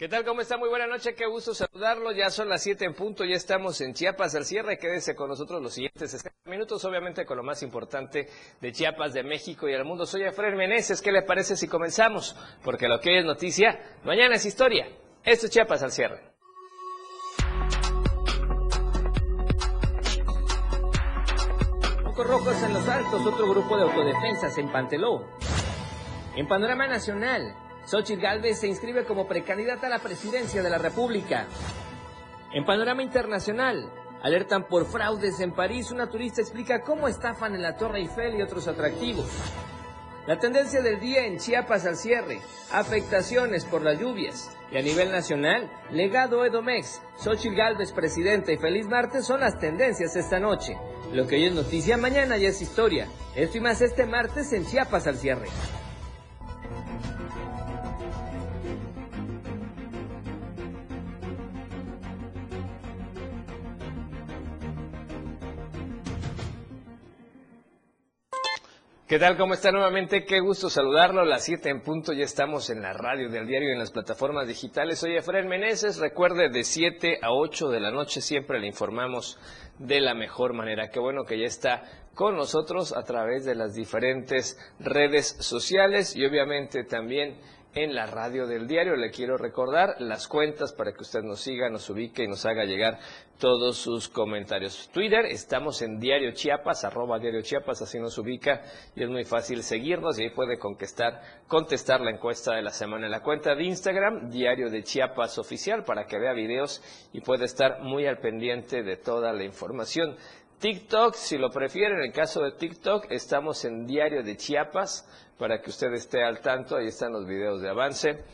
¿Qué tal? ¿Cómo está? Muy buena noche, qué gusto saludarlo. Ya son las 7 en punto, ya estamos en Chiapas al cierre. Quédese con nosotros los siguientes minutos, obviamente con lo más importante de Chiapas, de México y el mundo. Soy Efraín Meneses, ¿qué le parece si comenzamos? Porque lo que hoy es noticia, mañana es historia. Esto es Chiapas al cierre. Focos rojos en los altos, otro grupo de autodefensas en Panteló. En panorama nacional, Xochitl Galvez se inscribe como precandidata a la presidencia de la República. En panorama internacional, alertan por fraudes en París. Una turista explica cómo estafan en la Torre Eiffel y otros atractivos. La tendencia del día en Chiapas al cierre, afectaciones por las lluvias. Y a nivel nacional, legado Edomex, Xochitl Galvez presidenta y feliz martes son las tendencias esta noche. Lo que hoy es noticia, mañana ya es historia. Esto y más este martes en Chiapas al cierre. ¿Qué tal? ¿Cómo está nuevamente? Qué gusto saludarlo. Las 7 en punto, ya estamos en la radio del diario y en las plataformas digitales. Soy Efraín Meneses. Recuerde, de 7 a 8 de la noche siempre le informamos de la mejor manera. Qué bueno que ya está con nosotros a través de las diferentes redes sociales y obviamente también en la radio del diario. Le quiero recordar las cuentas para que usted nos siga, nos ubique y nos haga llegar todos sus comentarios. Twitter, estamos en Diario Chiapas, arroba Diario Chiapas, así nos ubica y es muy fácil seguirnos y ahí puede contestar, contestar la encuesta de la semana. La cuenta de Instagram, Diario de Chiapas Oficial, para que vea videos y pueda estar muy al pendiente de toda la información. TikTok, si lo prefiere, en el caso de TikTok, estamos en Diario de Chiapas, para que usted esté al tanto, ahí están los videos de avance.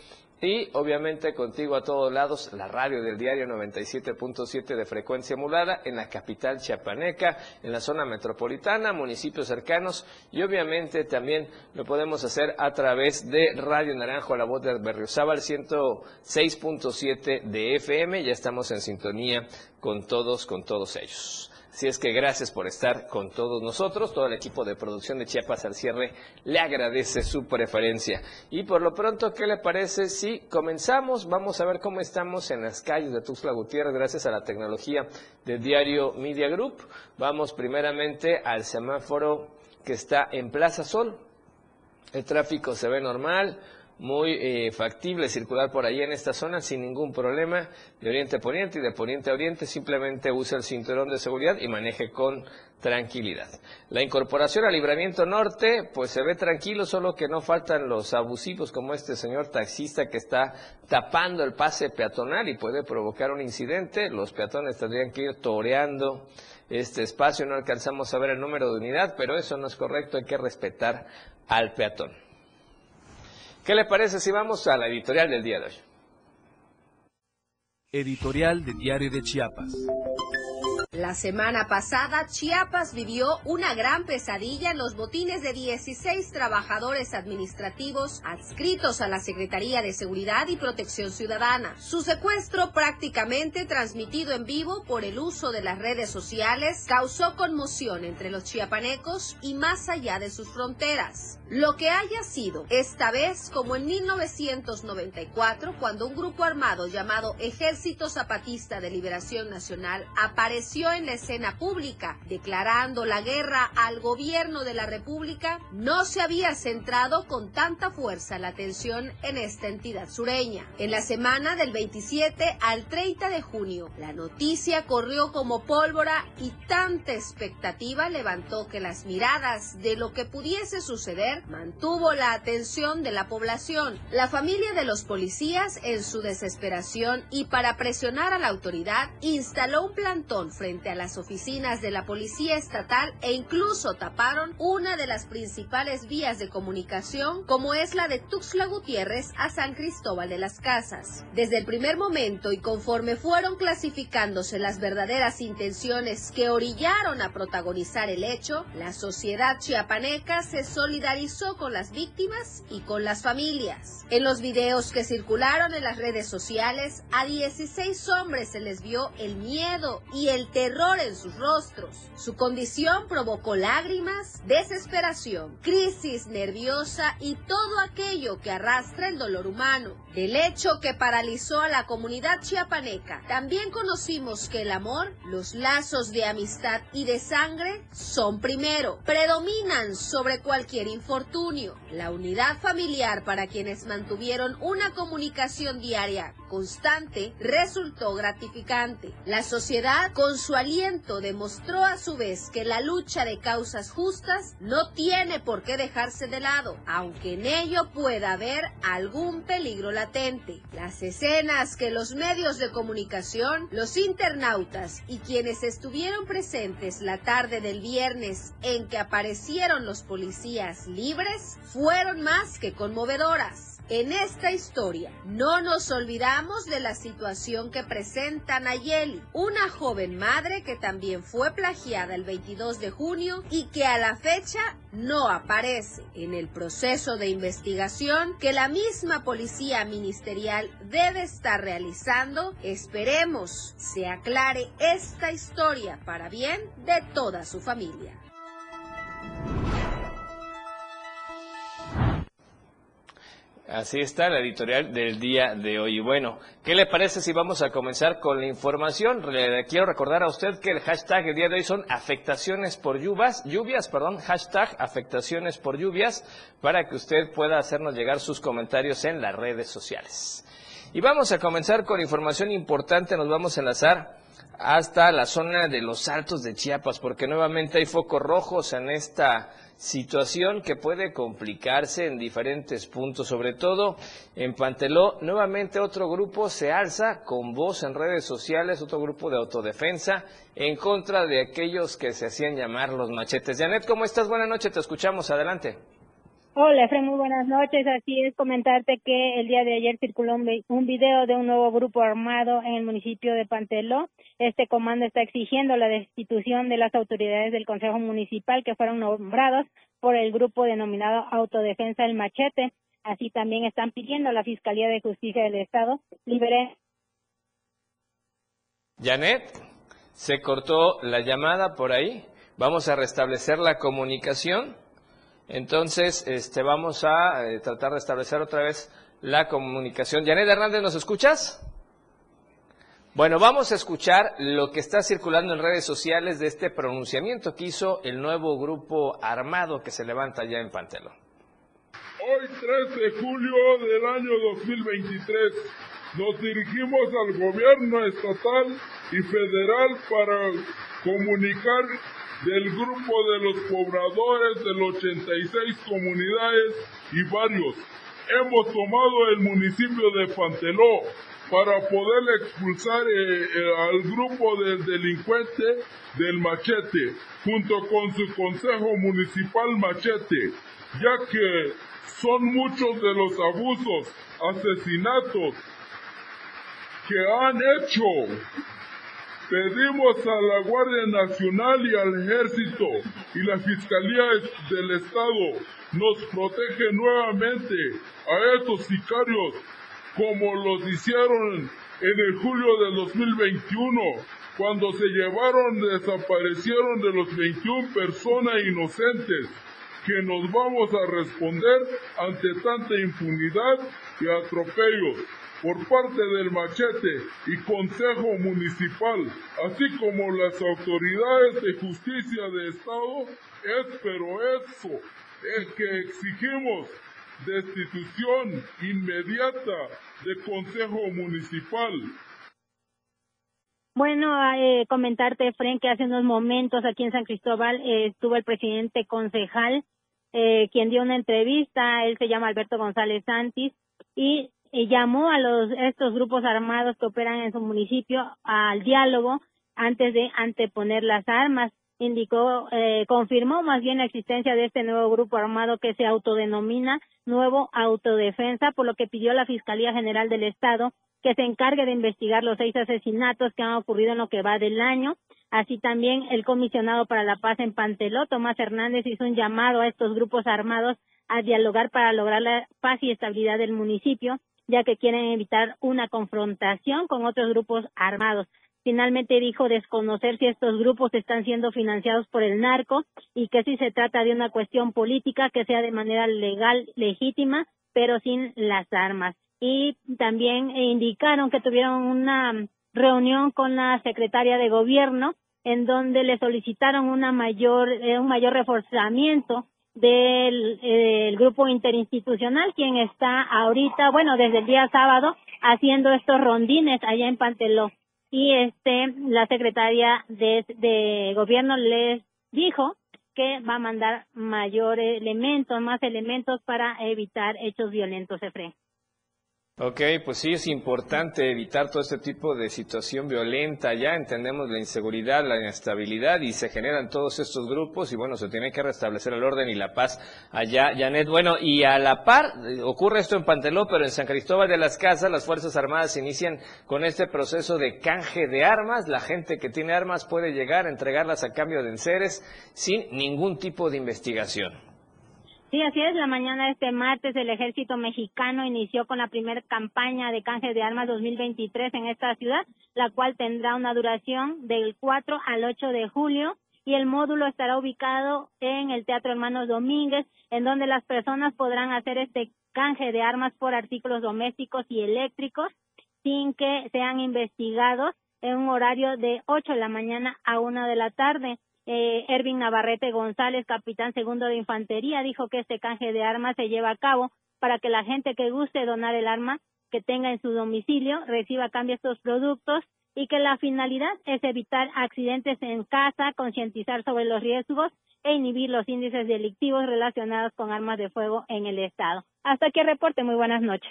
Y obviamente contigo a todos lados, la radio del diario 97.7 de frecuencia modulada en la capital chiapaneca, en la zona metropolitana, municipios cercanos y obviamente también lo podemos hacer a través de Radio Naranjo, la voz de Berriozábal 106.7 de FM. Ya estamos en sintonía con todos, con todos ellos. Así es que gracias por estar con todos nosotros. Todo el equipo de producción de Chiapas al cierre le agradece su preferencia. Y por lo pronto, ¿qué le parece si comenzamos? Vamos a ver cómo estamos en las calles de Tuxtla Gutiérrez gracias a la tecnología de Diario Media Group. Vamos primeramente al semáforo que está en Plaza Sol. El tráfico se ve normal muy eh, factible circular por ahí en esta zona sin ningún problema de oriente a poniente y de poniente a oriente. Simplemente use el cinturón de seguridad y maneje con tranquilidad. La incorporación al libramiento norte, pues se ve tranquilo, solo que no faltan los abusivos como este señor taxista que está tapando el pase peatonal y puede provocar un incidente. Los peatones tendrían que ir toreando este espacio. No alcanzamos a ver el número de unidad, pero eso no es correcto. Hay que respetar al peatón. ¿Qué le parece si vamos a la editorial del día de hoy? Editorial de Diario de Chiapas. La semana pasada, Chiapas vivió una gran pesadilla en los botines de 16 trabajadores administrativos adscritos a la Secretaría de Seguridad y Protección Ciudadana. Su secuestro, prácticamente transmitido en vivo por el uso de las redes sociales, causó conmoción entre los chiapanecos y más allá de sus fronteras. Lo que haya sido, esta vez como en 1994, cuando un grupo armado llamado Ejército Zapatista de Liberación Nacional apareció en la escena pública, declarando la guerra al gobierno de la República, no se había centrado con tanta fuerza la atención en esta entidad sureña. En la semana del 27 al 30 de junio, la noticia corrió como pólvora y tanta expectativa levantó que las miradas de lo que pudiese suceder mantuvo la atención de la población. La familia de los policías, en su desesperación y para presionar a la autoridad, instaló un plantón frente a las oficinas de la Policía Estatal e incluso taparon una de las principales vías de comunicación, como es la de Tuxtla Gutiérrez a San Cristóbal de las Casas. Desde el primer momento y conforme fueron clasificándose las verdaderas intenciones que orillaron a protagonizar el hecho, la sociedad chiapaneca se solidarizó con las víctimas y con las familias. En los videos que circularon en las redes sociales, a 16 hombres se les vio el miedo y el terror en sus rostros. Su condición provocó lágrimas, desesperación, crisis nerviosa y todo aquello que arrastra el dolor humano. Del hecho que paralizó a la comunidad chiapaneca, también conocimos que el amor, los lazos de amistad y de sangre son primero, predominan sobre cualquier infortunio. La unidad familiar para quienes mantuvieron una comunicación diaria constante resultó gratificante. La sociedad, con su aliento, demostró a su vez que la lucha de causas justas no tiene por qué dejarse de lado, aunque en ello pueda haber algún peligro latente. Las escenas que los medios de comunicación, los internautas y quienes estuvieron presentes la tarde del viernes en que aparecieron los policías libres fueron más que conmovedoras. En esta historia no nos olvidamos de la situación que presenta Nayeli, una joven madre que también fue plagiada el 22 de junio y que a la fecha no aparece en el proceso de investigación que la misma policía ministerial debe estar realizando. Esperemos se aclare esta historia para bien de toda su familia. Así está la editorial del día de hoy. Bueno, ¿qué le parece si vamos a comenzar con la información? Le quiero recordar a usted que el hashtag del día de hoy son afectaciones por lluvias, lluvias, perdón, hashtag afectaciones por lluvias, para que usted pueda hacernos llegar sus comentarios en las redes sociales. Y vamos a comenzar con información importante, nos vamos a enlazar hasta la zona de los Altos de Chiapas, porque nuevamente hay focos rojos en esta situación que puede complicarse en diferentes puntos, sobre todo en Panteló. Nuevamente otro grupo se alza con voz en redes sociales, otro grupo de autodefensa en contra de aquellos que se hacían llamar los machetes. Janet, ¿cómo estás? Buenas noches, te escuchamos, adelante. Hola, Efraín, muy buenas noches. Así es, comentarte que el día de ayer circuló un video de un nuevo grupo armado en el municipio de Panteló. Este comando está exigiendo la destitución de las autoridades del Consejo Municipal que fueron nombrados por el grupo denominado Autodefensa El Machete. Así también están pidiendo a la Fiscalía de Justicia del Estado libere. Janet, se cortó la llamada por ahí. Vamos a restablecer la comunicación. Entonces, este, vamos a eh, tratar de establecer otra vez la comunicación. Janet Hernández, ¿nos escuchas? Bueno, vamos a escuchar lo que está circulando en redes sociales de este pronunciamiento que hizo el nuevo grupo armado que se levanta ya en Pantelón. Hoy 13 de julio del año 2023 nos dirigimos al gobierno estatal y federal para comunicar del grupo de los pobladores de los 86 comunidades y barrios. Hemos tomado el municipio de Panteló para poder expulsar eh, eh, al grupo del delincuente del machete, junto con su consejo municipal machete, ya que son muchos de los abusos, asesinatos que han hecho Pedimos a la Guardia Nacional y al Ejército y la Fiscalía del Estado nos protege nuevamente a estos sicarios como los hicieron en el julio del 2021, cuando se llevaron, desaparecieron de los 21 personas inocentes, que nos vamos a responder ante tanta impunidad y atropellos por parte del machete y Consejo Municipal, así como las autoridades de justicia de Estado, es pero eso, es que exigimos destitución inmediata del Consejo Municipal. Bueno, eh, comentarte, Fren, que hace unos momentos aquí en San Cristóbal eh, estuvo el presidente concejal, eh, quien dio una entrevista, él se llama Alberto González Santis, y llamó a los estos grupos armados que operan en su municipio al diálogo antes de anteponer las armas indicó, eh, confirmó más bien la existencia de este nuevo grupo armado que se autodenomina Nuevo Autodefensa, por lo que pidió a la Fiscalía General del Estado que se encargue de investigar los seis asesinatos que han ocurrido en lo que va del año. Así también el comisionado para la paz en Panteló, Tomás Hernández, hizo un llamado a estos grupos armados a dialogar para lograr la paz y estabilidad del municipio, ya que quieren evitar una confrontación con otros grupos armados. Finalmente dijo desconocer si estos grupos están siendo financiados por el narco y que si se trata de una cuestión política que sea de manera legal, legítima, pero sin las armas. Y también indicaron que tuvieron una reunión con la secretaria de gobierno en donde le solicitaron una mayor, eh, un mayor reforzamiento del eh, grupo interinstitucional, quien está ahorita, bueno, desde el día sábado, haciendo estos rondines allá en Panteló y este la secretaria de, gobierno les dijo que va a mandar mayor elementos, más elementos para evitar hechos violentos, Efraín. Ok, pues sí es importante evitar todo este tipo de situación violenta. Ya entendemos la inseguridad, la inestabilidad y se generan todos estos grupos y bueno, se tiene que restablecer el orden y la paz allá, Janet. Bueno, y a la par ocurre esto en Panteló, pero en San Cristóbal de las Casas las Fuerzas Armadas inician con este proceso de canje de armas. La gente que tiene armas puede llegar a entregarlas a cambio de enseres sin ningún tipo de investigación. Sí, así es. La mañana de este martes el ejército mexicano inició con la primera campaña de canje de armas 2023 en esta ciudad, la cual tendrá una duración del 4 al 8 de julio y el módulo estará ubicado en el Teatro Hermanos Domínguez, en donde las personas podrán hacer este canje de armas por artículos domésticos y eléctricos sin que sean investigados en un horario de 8 de la mañana a 1 de la tarde eh, Ervin Navarrete González, capitán segundo de infantería, dijo que este canje de armas se lleva a cabo para que la gente que guste donar el arma que tenga en su domicilio reciba a cambio estos productos y que la finalidad es evitar accidentes en casa, concientizar sobre los riesgos e inhibir los índices delictivos relacionados con armas de fuego en el Estado. Hasta aquí el reporte. Muy buenas noches.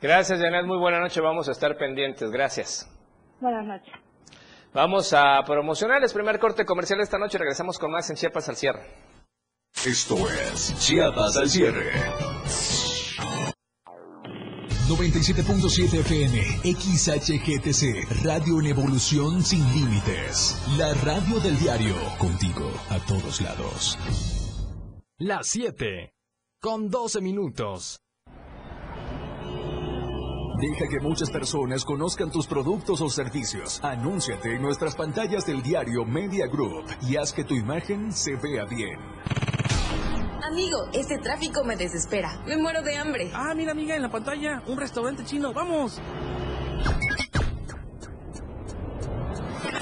Gracias, Janet. Muy buenas noches. Vamos a estar pendientes. Gracias. Buenas noches. Vamos a promocionar el primer corte comercial esta noche. Regresamos con más en Chiapas al cierre. Esto es Chiapas al cierre. 97.7 FM, XHGTC, Radio en Evolución Sin Límites. La radio del diario, contigo a todos lados. Las 7, con 12 minutos. Deja que muchas personas conozcan tus productos o servicios. Anúnciate en nuestras pantallas del diario Media Group y haz que tu imagen se vea bien. Amigo, este tráfico me desespera. Me muero de hambre. Ah, mira, amiga, en la pantalla, un restaurante chino. ¡Vamos!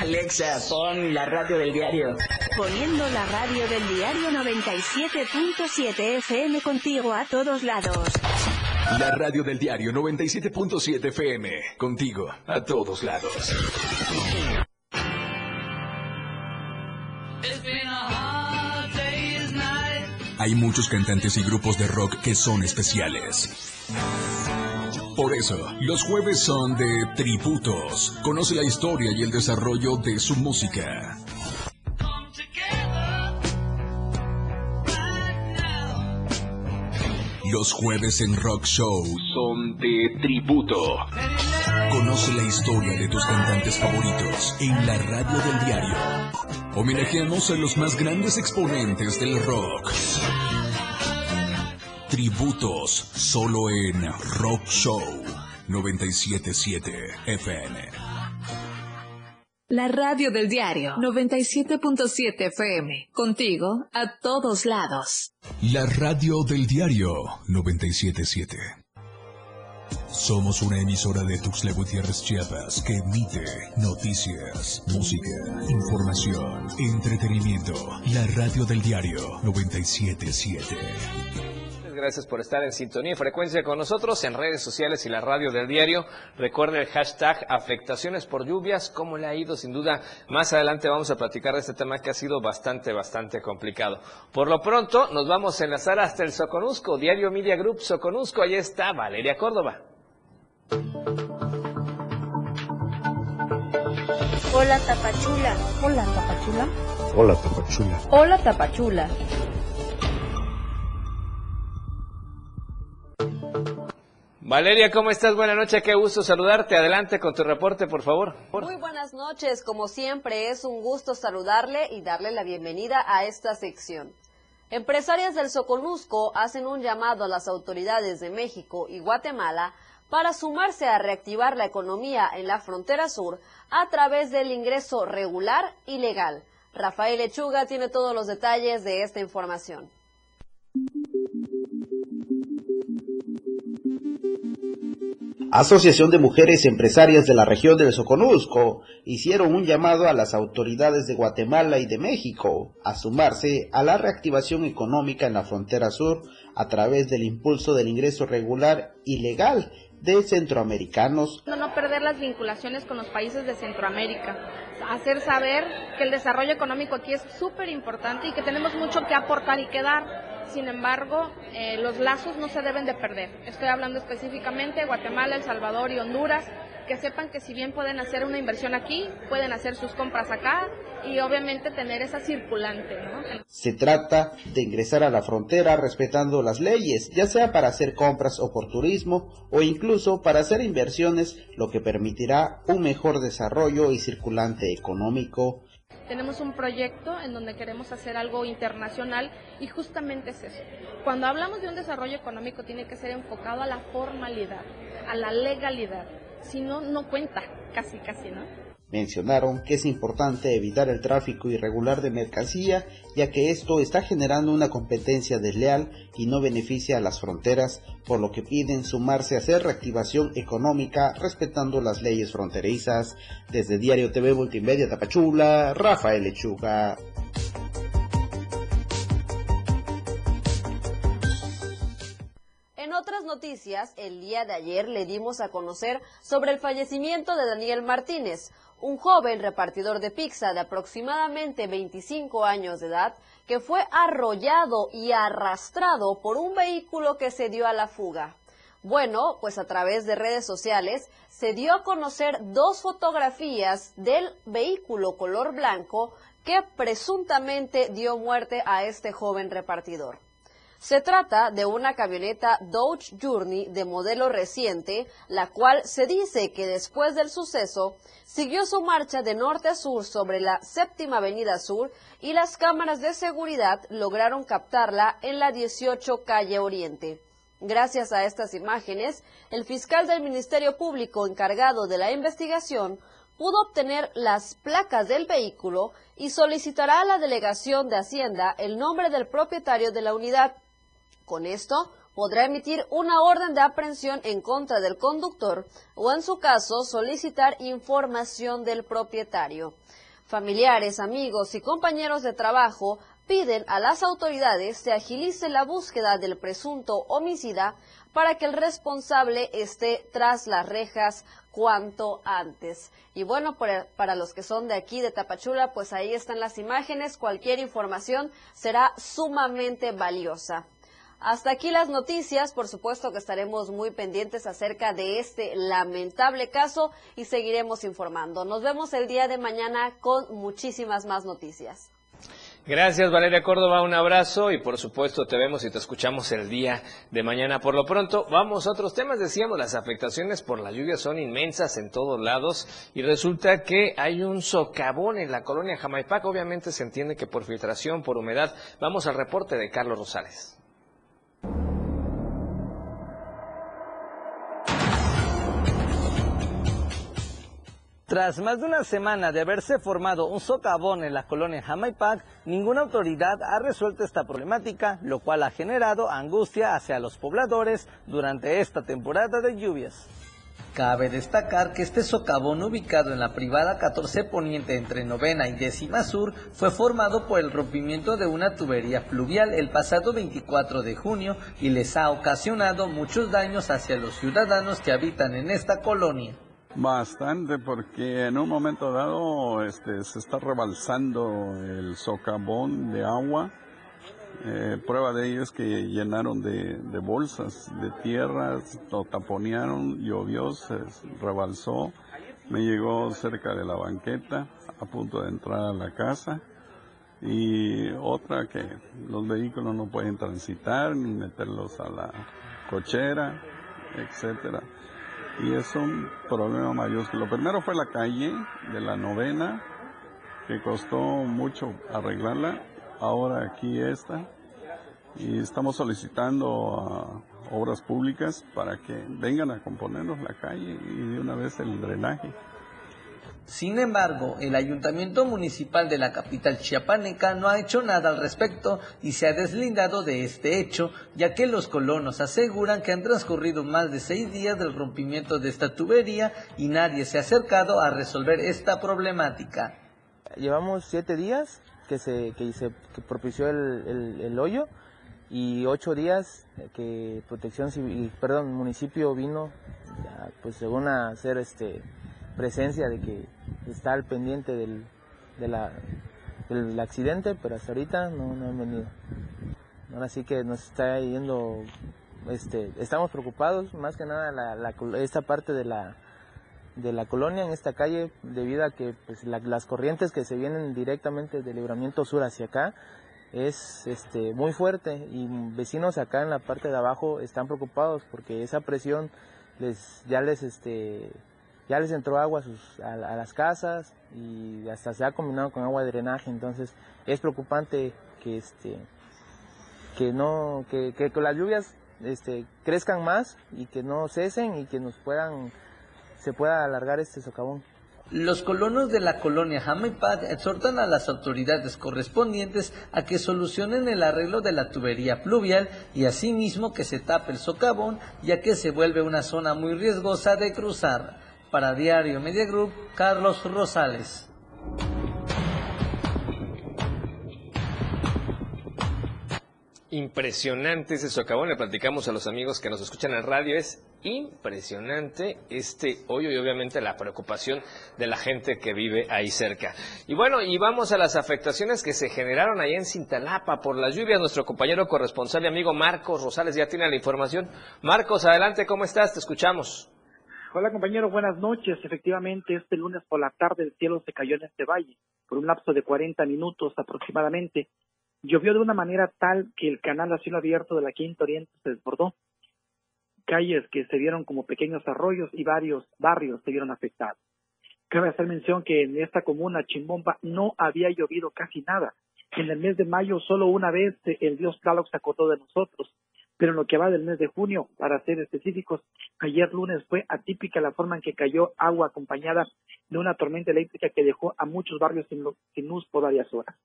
Alexa, pon la radio del diario. Poniendo la radio del diario 97.7 FM contigo a todos lados. La radio del diario 97.7 FM, contigo a todos lados. Hay muchos cantantes y grupos de rock que son especiales. Por eso, los jueves son de tributos. Conoce la historia y el desarrollo de su música. Los jueves en Rock Show son de tributo. Conoce la historia de tus cantantes favoritos en la radio del diario. Homenajeamos a los más grandes exponentes del rock. Tributos solo en Rock Show 977 FM. La radio del diario 97.7 FM. Contigo a todos lados. La radio del diario 977. Somos una emisora de Tuxtla Gutiérrez Chiapas que emite noticias, música, información, entretenimiento. La radio del diario 977 gracias por estar en sintonía y frecuencia con nosotros en redes sociales y la radio del diario. Recuerde el hashtag afectaciones por lluvias, cómo le ha ido sin duda. Más adelante vamos a platicar de este tema que ha sido bastante, bastante complicado. Por lo pronto nos vamos a enlazar hasta el Soconusco, Diario Media Group Soconusco. Allí está Valeria Córdoba. Hola Tapachula. Hola Tapachula. Hola Tapachula. Hola Tapachula. Valeria, ¿cómo estás? Buenas noches, qué gusto saludarte. Adelante con tu reporte, por favor. Muy buenas noches, como siempre es un gusto saludarle y darle la bienvenida a esta sección. Empresarias del Soconusco hacen un llamado a las autoridades de México y Guatemala para sumarse a reactivar la economía en la frontera sur a través del ingreso regular y legal. Rafael Lechuga tiene todos los detalles de esta información. Asociación de Mujeres Empresarias de la región del Soconusco hicieron un llamado a las autoridades de Guatemala y de México a sumarse a la reactivación económica en la frontera sur a través del impulso del ingreso regular y legal de centroamericanos. No, no perder las vinculaciones con los países de Centroamérica, hacer saber que el desarrollo económico aquí es súper importante y que tenemos mucho que aportar y que dar sin embargo, eh, los lazos no se deben de perder. Estoy hablando específicamente de Guatemala, El Salvador y Honduras, que sepan que si bien pueden hacer una inversión aquí, pueden hacer sus compras acá y obviamente tener esa circulante. Se trata de ingresar a la frontera respetando las leyes, ya sea para hacer compras o por turismo o incluso para hacer inversiones, lo que permitirá un mejor desarrollo y circulante económico tenemos un proyecto en donde queremos hacer algo internacional y justamente es eso. Cuando hablamos de un desarrollo económico tiene que ser enfocado a la formalidad, a la legalidad. Si no, no cuenta, casi, casi, ¿no? Mencionaron que es importante evitar el tráfico irregular de mercancía, ya que esto está generando una competencia desleal y no beneficia a las fronteras, por lo que piden sumarse a hacer reactivación económica respetando las leyes fronterizas. Desde Diario TV Multimedia Tapachula, Rafael Lechuga. En otras noticias, el día de ayer le dimos a conocer sobre el fallecimiento de Daniel Martínez, un joven repartidor de pizza de aproximadamente 25 años de edad que fue arrollado y arrastrado por un vehículo que se dio a la fuga. Bueno, pues a través de redes sociales se dio a conocer dos fotografías del vehículo color blanco que presuntamente dio muerte a este joven repartidor. Se trata de una camioneta Dodge Journey de modelo reciente, la cual se dice que después del suceso siguió su marcha de norte a sur sobre la séptima avenida sur y las cámaras de seguridad lograron captarla en la 18 calle Oriente. Gracias a estas imágenes, el fiscal del Ministerio Público encargado de la investigación pudo obtener las placas del vehículo y solicitará a la delegación de Hacienda el nombre del propietario de la unidad con esto, podrá emitir una orden de aprehensión en contra del conductor o, en su caso, solicitar información del propietario. Familiares, amigos y compañeros de trabajo piden a las autoridades se agilice la búsqueda del presunto homicida para que el responsable esté tras las rejas cuanto antes. Y bueno, para los que son de aquí, de Tapachula, pues ahí están las imágenes. Cualquier información será sumamente valiosa. Hasta aquí las noticias, por supuesto que estaremos muy pendientes acerca de este lamentable caso y seguiremos informando. Nos vemos el día de mañana con muchísimas más noticias. Gracias Valeria Córdoba, un abrazo y por supuesto te vemos y te escuchamos el día de mañana. Por lo pronto, vamos a otros temas. Decíamos, las afectaciones por la lluvia son inmensas en todos lados y resulta que hay un socavón en la colonia Jamaipac. Obviamente se entiende que por filtración, por humedad. Vamos al reporte de Carlos Rosales. Tras más de una semana de haberse formado un socavón en la colonia Jamaipac, ninguna autoridad ha resuelto esta problemática, lo cual ha generado angustia hacia los pobladores durante esta temporada de lluvias. Cabe destacar que este socavón ubicado en la privada 14 Poniente entre novena y décima sur fue formado por el rompimiento de una tubería pluvial el pasado 24 de junio y les ha ocasionado muchos daños hacia los ciudadanos que habitan en esta colonia. Bastante, porque en un momento dado este, se está rebalsando el socavón de agua. Eh, prueba de ello es que llenaron de, de bolsas de tierra, lo taponearon, llovió, se rebalsó, me llegó cerca de la banqueta, a punto de entrar a la casa. Y otra que los vehículos no pueden transitar ni meterlos a la cochera, etcétera y es un problema mayúsculo. Primero fue la calle de la novena, que costó mucho arreglarla, ahora aquí está, y estamos solicitando a obras públicas para que vengan a componernos la calle y de una vez el drenaje. Sin embargo, el ayuntamiento municipal de la capital chiapaneca no ha hecho nada al respecto y se ha deslindado de este hecho, ya que los colonos aseguran que han transcurrido más de seis días del rompimiento de esta tubería y nadie se ha acercado a resolver esta problemática. Llevamos siete días que se, que se que propició el, el, hoyo y ocho días que Protección Civil, perdón, municipio vino, pues según a hacer este presencia de que está al pendiente del, de la, del accidente, pero hasta ahorita no, no han venido. Ahora sí que nos está yendo, este, estamos preocupados, más que nada la, esta parte de la, de la colonia en esta calle, debido a que pues, las corrientes que se vienen directamente del libramiento sur hacia acá, es este, muy fuerte y vecinos acá en la parte de abajo están preocupados porque esa presión les ya les este ya les entró agua a, sus, a, las casas y hasta se ha combinado con agua de drenaje, entonces es preocupante que este que no que, que, las lluvias este, crezcan más y que no cesen y que nos puedan se pueda alargar este socavón. Los colonos de la colonia Jamaipad exhortan a las autoridades correspondientes a que solucionen el arreglo de la tubería pluvial y asimismo que se tape el socavón ya que se vuelve una zona muy riesgosa de cruzar. Para Diario Media Group, Carlos Rosales. Impresionante ese socavón, le platicamos a los amigos que nos escuchan en radio, es impresionante este hoyo y obviamente la preocupación de la gente que vive ahí cerca. Y bueno, y vamos a las afectaciones que se generaron ahí en Cintalapa por las lluvias. Nuestro compañero corresponsal y amigo Marcos Rosales ya tiene la información. Marcos, adelante, ¿cómo estás? Te escuchamos. Hola compañero, buenas noches. Efectivamente, este lunes por la tarde el cielo se cayó en este valle por un lapso de 40 minutos aproximadamente. Llovió de una manera tal que el canal a cielo abierto de la Quinta Oriente se desbordó. Calles que se vieron como pequeños arroyos y varios barrios se vieron afectados. Cabe hacer mención que en esta comuna, Chimbomba, no había llovido casi nada. En el mes de mayo solo una vez el dios Tlaloc se acordó de nosotros pero en lo que va del mes de junio, para ser específicos, ayer lunes fue atípica la forma en que cayó agua acompañada de una tormenta eléctrica que dejó a muchos barrios sin, luz por varias horas.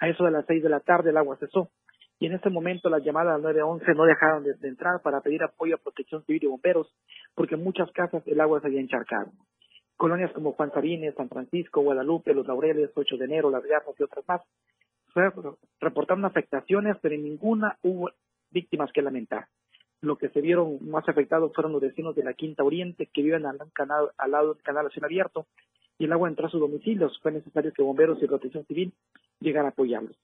A eso de las seis de la tarde el agua cesó y en este momento las llamadas al 911 no dejaron de, entrar para pedir apoyo a protección civil y bomberos porque en muchas casas el agua se había encharcado. Colonias como Juan Sabines, San Francisco, Guadalupe, Los Laureles, 8 de enero, Las Garras y otras más reportaron afectaciones, pero en ninguna hubo víctimas que lamentar. Lo que se vieron más afectados fueron los vecinos de la Quinta Oriente que viven al, canal, al lado del canal a abierto y el agua entró a sus domicilios. Fue necesario que bomberos y protección civil llegaran a apoyarlos.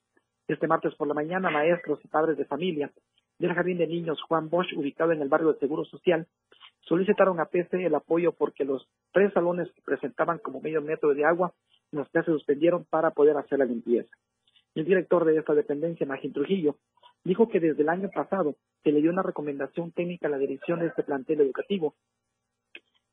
Este martes por la mañana, maestros y padres de familia del Jardín de Niños Juan Bosch, ubicado en el barrio del Seguro Social, solicitaron a PC el apoyo porque los tres salones que presentaban como medio metro de agua las se suspendieron para poder hacer la limpieza. El director de esta dependencia, Magín Trujillo, dijo que desde el año pasado se le dio una recomendación técnica a la dirección de este plantel educativo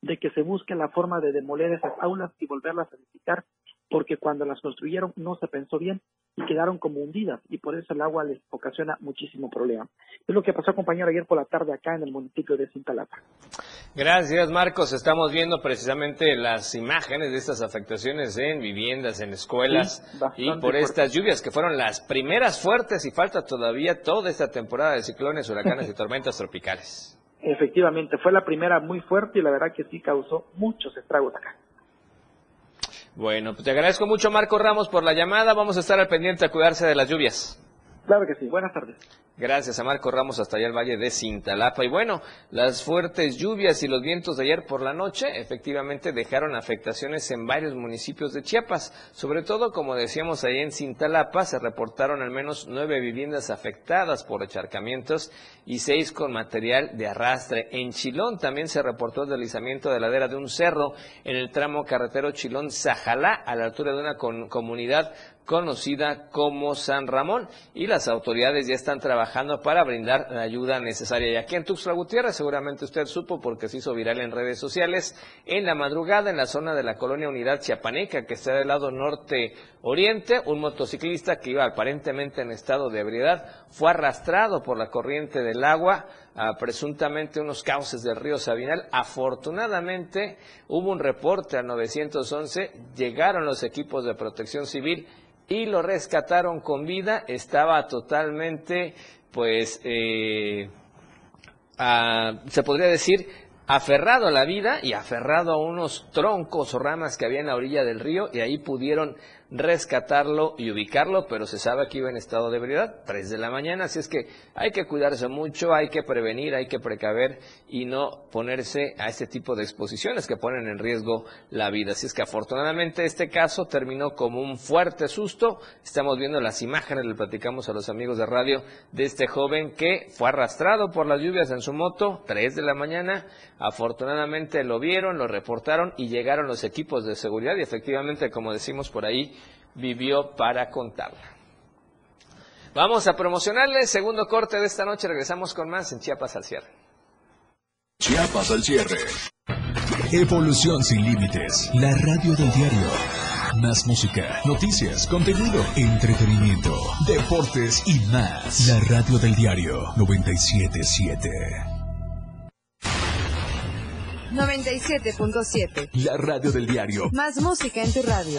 de que se busque la forma de demoler esas aulas y volverlas a edificar porque cuando las construyeron no se pensó bien y quedaron como hundidas y por eso el agua les ocasiona muchísimo problema. Es lo que pasó, compañero, ayer por la tarde acá en el municipio de Cintalapa. Gracias, Marcos. Estamos viendo precisamente las imágenes de estas afectaciones en viviendas, en escuelas y por estas lluvias que fueron las primeras fuertes y falta todavía toda esta temporada de ciclones, huracanes y tormentas tropicales. Efectivamente, fue la primera muy fuerte y la verdad que sí causó muchos estragos acá. Bueno, pues te agradezco mucho, Marco Ramos, por la llamada. Vamos a estar al pendiente a cuidarse de las lluvias. Claro que sí. Buenas tardes. Gracias a Marco Ramos hasta allá el Valle de Cintalapa. Y bueno, las fuertes lluvias y los vientos de ayer por la noche efectivamente dejaron afectaciones en varios municipios de Chiapas. Sobre todo, como decíamos ahí en Cintalapa, se reportaron al menos nueve viviendas afectadas por encharcamientos y seis con material de arrastre. En Chilón también se reportó el deslizamiento de ladera de un cerro en el tramo carretero Chilón-Sajalá a la altura de una comunidad conocida como San Ramón y las autoridades ya están trabajando para brindar la ayuda necesaria. Y aquí en Tuxtla Gutiérrez seguramente usted supo porque se hizo viral en redes sociales en la madrugada en la zona de la colonia Unidad Chiapaneca que está del lado norte oriente, un motociclista que iba aparentemente en estado de ebriedad fue arrastrado por la corriente del agua presuntamente unos cauces del río Sabinal. Afortunadamente hubo un reporte al 911, llegaron los equipos de protección civil y lo rescataron con vida. Estaba totalmente, pues, eh, se podría decir, aferrado a la vida y aferrado a unos troncos o ramas que había en la orilla del río y ahí pudieron rescatarlo y ubicarlo, pero se sabe que iba en estado de ebriedad, 3 de la mañana, así es que hay que cuidarse mucho, hay que prevenir, hay que precaver y no ponerse a este tipo de exposiciones que ponen en riesgo la vida. Así es que afortunadamente este caso terminó como un fuerte susto. Estamos viendo las imágenes, le platicamos a los amigos de radio de este joven que fue arrastrado por las lluvias en su moto, 3 de la mañana. Afortunadamente lo vieron, lo reportaron y llegaron los equipos de seguridad y efectivamente, como decimos por ahí, vivió para contarla. Vamos a promocionarle el segundo corte de esta noche. Regresamos con más en Chiapas al cierre. Chiapas al cierre. Evolución sin límites. La radio del diario. Más música, noticias, contenido, entretenimiento, deportes y más. La radio del diario 977. 97.7. La radio del diario. Más música en tu radio.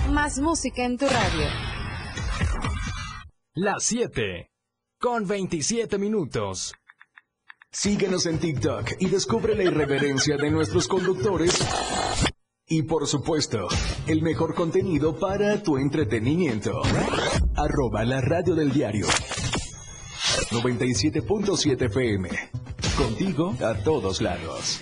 Más música en tu radio. Las 7, con 27 minutos. Síguenos en TikTok y descubre la irreverencia de nuestros conductores. Y por supuesto, el mejor contenido para tu entretenimiento. Arroba la radio del diario. 97.7 FM. Contigo a todos lados.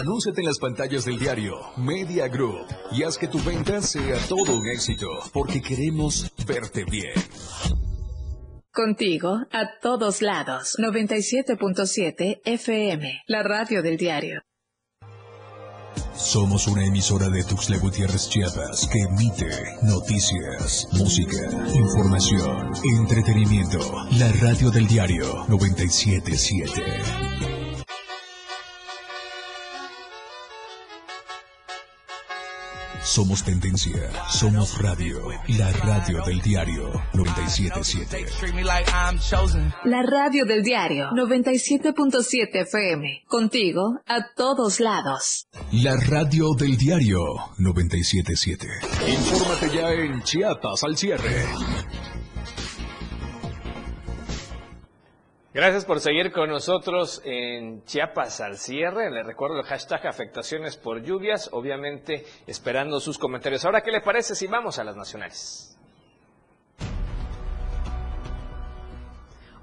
Anúnciate en las pantallas del diario Media Group y haz que tu venta sea todo un éxito, porque queremos verte bien. Contigo a todos lados. 97.7 FM, la radio del diario. Somos una emisora de Tuxtla Gutiérrez Chiapas que emite noticias, música, información, entretenimiento. La radio del diario 977. Somos tendencia, somos radio, la radio del diario 977. La radio del diario 97.7 FM. Contigo a todos lados. La radio del diario 977. Infórmate ya en Chiapas al cierre. Gracias por seguir con nosotros en Chiapas al cierre. Le recuerdo el hashtag afectaciones por lluvias, obviamente esperando sus comentarios. Ahora, ¿qué le parece si vamos a las nacionales?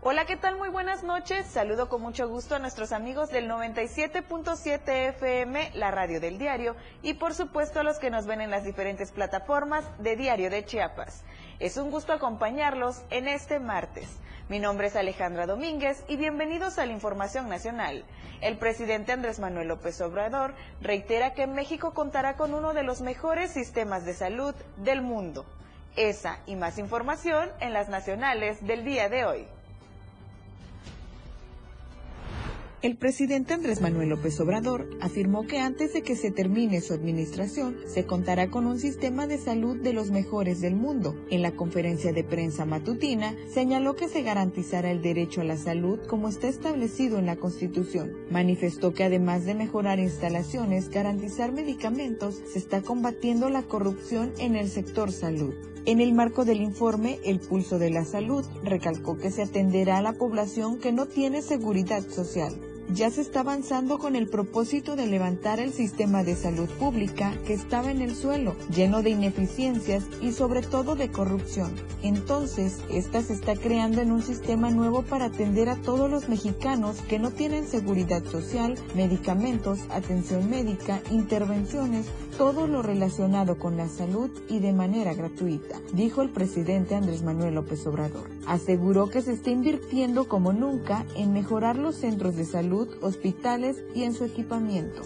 Hola, ¿qué tal? Muy buenas noches. Saludo con mucho gusto a nuestros amigos del 97.7 FM, la radio del diario, y por supuesto a los que nos ven en las diferentes plataformas de Diario de Chiapas. Es un gusto acompañarlos en este martes. Mi nombre es Alejandra Domínguez y bienvenidos a la Información Nacional. El presidente Andrés Manuel López Obrador reitera que México contará con uno de los mejores sistemas de salud del mundo. Esa y más información en las nacionales del día de hoy. El presidente Andrés Manuel López Obrador afirmó que antes de que se termine su administración, se contará con un sistema de salud de los mejores del mundo. En la conferencia de prensa matutina, señaló que se garantizará el derecho a la salud como está establecido en la Constitución. Manifestó que además de mejorar instalaciones, garantizar medicamentos, se está combatiendo la corrupción en el sector salud. En el marco del informe El Pulso de la Salud, recalcó que se atenderá a la población que no tiene seguridad social ya se está avanzando con el propósito de levantar el sistema de salud pública que estaba en el suelo, lleno de ineficiencias y sobre todo de corrupción. Entonces, esta se está creando en un sistema nuevo para atender a todos los mexicanos que no tienen seguridad social, medicamentos, atención médica, intervenciones, todo lo relacionado con la salud y de manera gratuita, dijo el presidente Andrés Manuel López Obrador. Aseguró que se está invirtiendo como nunca en mejorar los centros de salud, hospitales y en su equipamiento.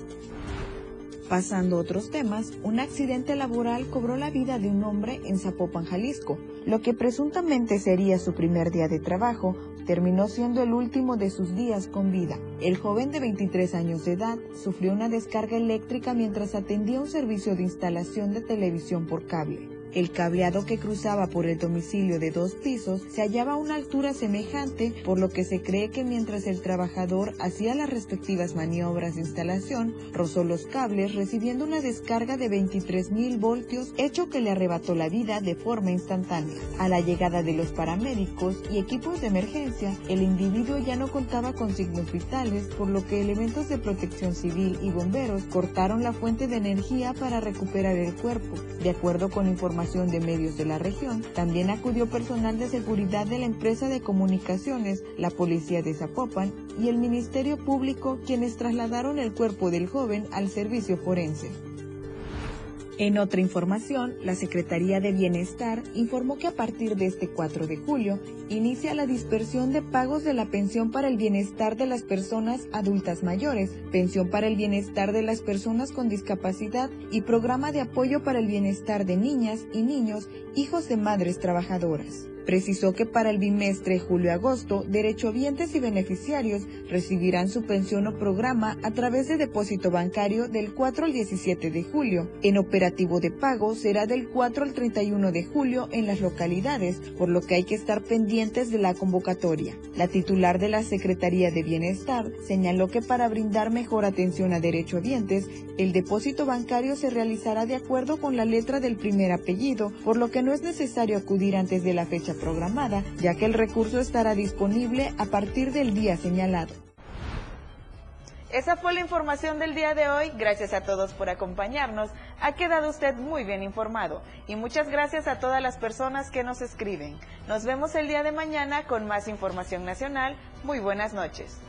Pasando a otros temas, un accidente laboral cobró la vida de un hombre en Zapopan, Jalisco. Lo que presuntamente sería su primer día de trabajo terminó siendo el último de sus días con vida. El joven de 23 años de edad sufrió una descarga eléctrica mientras atendía un servicio de instalación de televisión por cable. El cableado que cruzaba por el domicilio de dos pisos se hallaba a una altura semejante, por lo que se cree que mientras el trabajador hacía las respectivas maniobras de instalación, rozó los cables recibiendo una descarga de 23.000 voltios, hecho que le arrebató la vida de forma instantánea. A la llegada de los paramédicos y equipos de emergencia, el individuo ya no contaba con signos vitales, por lo que elementos de protección civil y bomberos cortaron la fuente de energía para recuperar el cuerpo. De acuerdo con información de medios de la región, también acudió personal de seguridad de la empresa de comunicaciones, la policía de Zapopan y el Ministerio Público, quienes trasladaron el cuerpo del joven al servicio forense. En otra información, la Secretaría de Bienestar informó que a partir de este 4 de julio inicia la dispersión de pagos de la pensión para el bienestar de las personas adultas mayores, pensión para el bienestar de las personas con discapacidad y programa de apoyo para el bienestar de niñas y niños hijos de madres trabajadoras. Precisó que para el bimestre julio-agosto, derechohabientes y beneficiarios recibirán su pensión o programa a través de depósito bancario del 4 al 17 de julio. En operativo de pago será del 4 al 31 de julio en las localidades, por lo que hay que estar pendientes de la convocatoria. La titular de la Secretaría de Bienestar señaló que para brindar mejor atención a derechohabientes, el depósito bancario se realizará de acuerdo con la letra del primer apellido, por lo que no es necesario acudir antes de la fecha programada, ya que el recurso estará disponible a partir del día señalado. Esa fue la información del día de hoy. Gracias a todos por acompañarnos. Ha quedado usted muy bien informado. Y muchas gracias a todas las personas que nos escriben. Nos vemos el día de mañana con más información nacional. Muy buenas noches.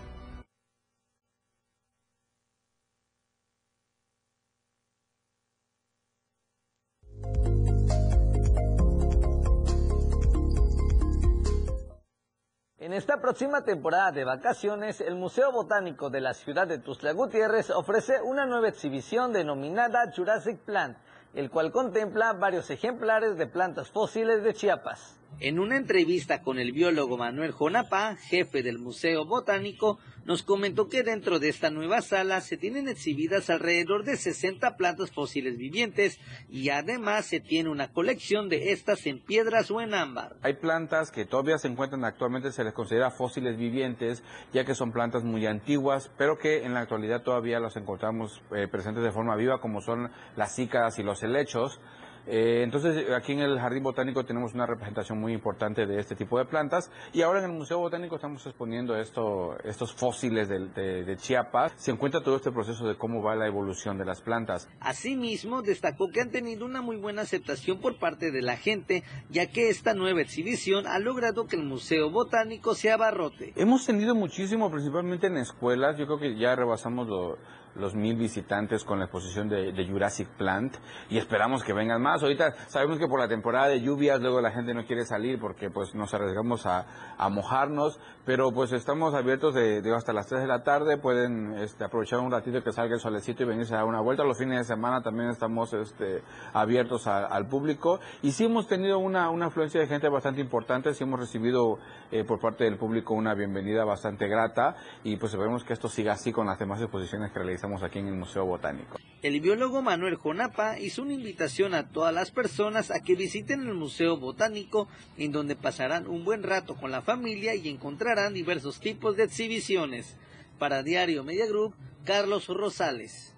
En esta próxima temporada de vacaciones, el Museo Botánico de la ciudad de Tuxtla Gutiérrez ofrece una nueva exhibición denominada Jurassic Plant, el cual contempla varios ejemplares de plantas fósiles de Chiapas. En una entrevista con el biólogo Manuel Jonapa, jefe del Museo Botánico, nos comentó que dentro de esta nueva sala se tienen exhibidas alrededor de 60 plantas fósiles vivientes y además se tiene una colección de estas en piedras o en ámbar. Hay plantas que todavía se encuentran actualmente, se les considera fósiles vivientes, ya que son plantas muy antiguas, pero que en la actualidad todavía las encontramos eh, presentes de forma viva, como son las cícadas y los helechos. Eh, entonces, aquí en el Jardín Botánico tenemos una representación muy importante de este tipo de plantas y ahora en el Museo Botánico estamos exponiendo esto, estos fósiles de, de, de, Chiapas. Se encuentra todo este proceso de cómo va la evolución de las plantas. Asimismo, destacó que han tenido una muy buena aceptación por parte de la gente, ya que esta nueva exhibición ha logrado que el Museo Botánico se abarrote. Hemos tenido muchísimo, principalmente en escuelas. Yo creo que ya rebasamos lo los mil visitantes con la exposición de, Jurassic Plant y esperamos que vengan más. Ahorita sabemos que por la temporada de lluvias luego la gente no quiere salir porque pues nos arriesgamos a, mojarnos, pero pues estamos abiertos de, de, hasta las 3 de la tarde, pueden este, aprovechar un ratito que salga el solecito y venirse a dar una vuelta. Los fines de semana también estamos este, abiertos al público y sí hemos tenido una, una afluencia de gente bastante importante, sí hemos recibido eh, por parte del público una bienvenida bastante grata y pues esperemos que esto siga así con las demás exposiciones que realizamos estamos aquí en el Museo Botánico. El biólogo Manuel Jonapa hizo una invitación a todas las personas a que visiten el Museo Botánico, en donde pasarán un buen rato con la familia y encontrarán diversos tipos de exhibiciones. Para Diario Media Group, Carlos Rosales.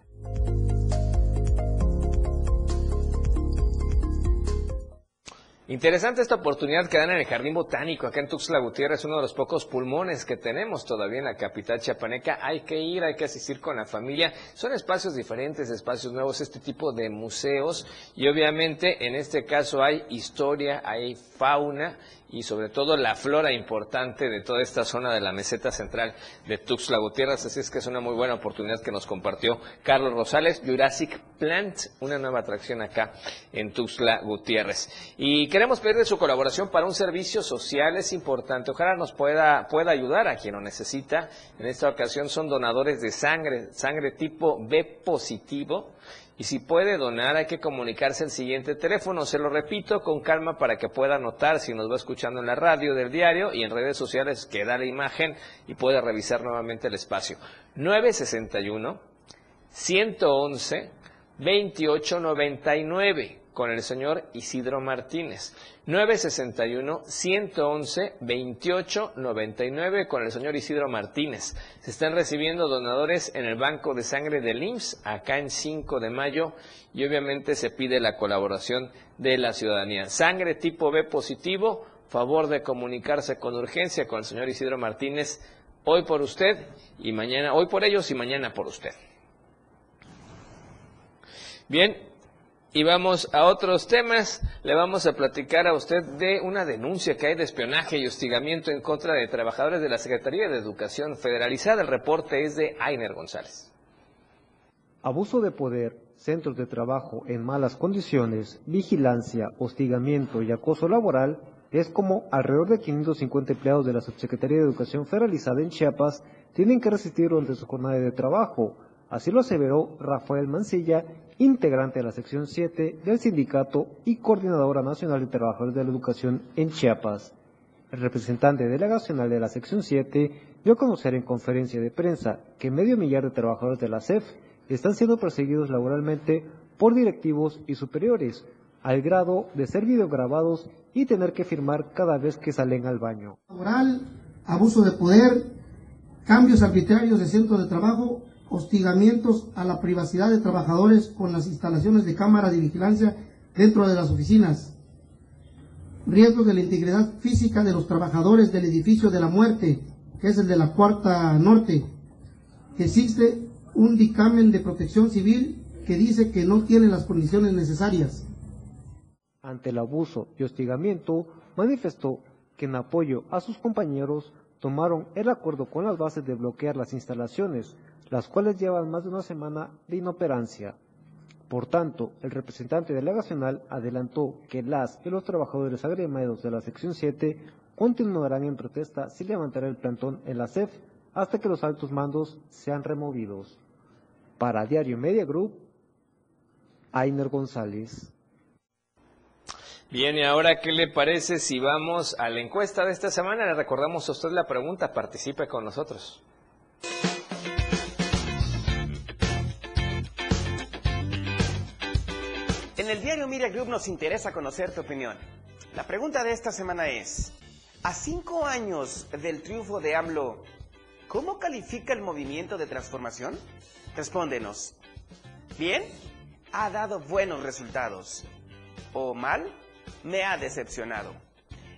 Interesante esta oportunidad que dan en el Jardín Botánico, acá en Tuxtla Gutiérrez, uno de los pocos pulmones que tenemos todavía en la capital chiapaneca. Hay que ir, hay que asistir con la familia. Son espacios diferentes, espacios nuevos, este tipo de museos. Y obviamente en este caso hay historia, hay fauna y sobre todo la flora importante de toda esta zona de la meseta central de Tuxtla Gutiérrez. Así es que es una muy buena oportunidad que nos compartió Carlos Rosales, Jurassic Plant, una nueva atracción acá en Tuxtla Gutiérrez. Y queremos pedirle su colaboración para un servicio social, es importante. Ojalá nos pueda, pueda ayudar a quien lo necesita. En esta ocasión son donadores de sangre, sangre tipo B positivo. Y si puede donar, hay que comunicarse al siguiente teléfono. Se lo repito con calma para que pueda anotar si nos va escuchando en la radio del diario y en redes sociales queda la imagen y pueda revisar nuevamente el espacio. 961 111 2899 con el señor Isidro Martínez. 961-111-2899 con el señor Isidro Martínez. Se están recibiendo donadores en el Banco de Sangre del IMSS, acá en 5 de mayo, y obviamente se pide la colaboración de la ciudadanía. Sangre tipo B positivo, favor de comunicarse con urgencia con el señor Isidro Martínez, hoy por usted y mañana, hoy por ellos y mañana por usted. Bien, y vamos a otros temas. Le vamos a platicar a usted de una denuncia que hay de espionaje y hostigamiento en contra de trabajadores de la Secretaría de Educación Federalizada. El reporte es de Ainer González. Abuso de poder, centros de trabajo en malas condiciones, vigilancia, hostigamiento y acoso laboral es como alrededor de 550 empleados de la Subsecretaría de Educación Federalizada en Chiapas tienen que resistir durante su jornada de trabajo. Así lo aseveró Rafael Mancilla, integrante de la sección 7 del sindicato y coordinadora nacional de trabajadores de la educación en Chiapas. El representante delegacional de la sección 7 dio a conocer en conferencia de prensa que medio millar de trabajadores de la CEF están siendo perseguidos laboralmente por directivos y superiores, al grado de ser videograbados y tener que firmar cada vez que salen al baño. Laboral, abuso de poder, cambios arbitrarios de centros de trabajo hostigamientos a la privacidad de trabajadores con las instalaciones de cámara de vigilancia dentro de las oficinas, riesgos de la integridad física de los trabajadores del edificio de la muerte, que es el de la cuarta norte. Existe un dictamen de protección civil que dice que no tiene las condiciones necesarias. Ante el abuso y hostigamiento, manifestó que en apoyo a sus compañeros tomaron el acuerdo con las bases de bloquear las instalaciones, las cuales llevan más de una semana de inoperancia. Por tanto, el representante delegacional adelantó que las y los trabajadores agremiados de la sección 7 continuarán en protesta sin levantar el plantón en la CEF hasta que los altos mandos sean removidos. Para Diario Media Group, Ainer González. Bien, y ahora, ¿qué le parece si vamos a la encuesta de esta semana? Le recordamos a usted la pregunta, participe con nosotros. El diario Media Group nos interesa conocer tu opinión. La pregunta de esta semana es, a cinco años del triunfo de AMLO, ¿cómo califica el movimiento de transformación? Respóndenos. ¿Bien? Ha dado buenos resultados. ¿O mal? Me ha decepcionado.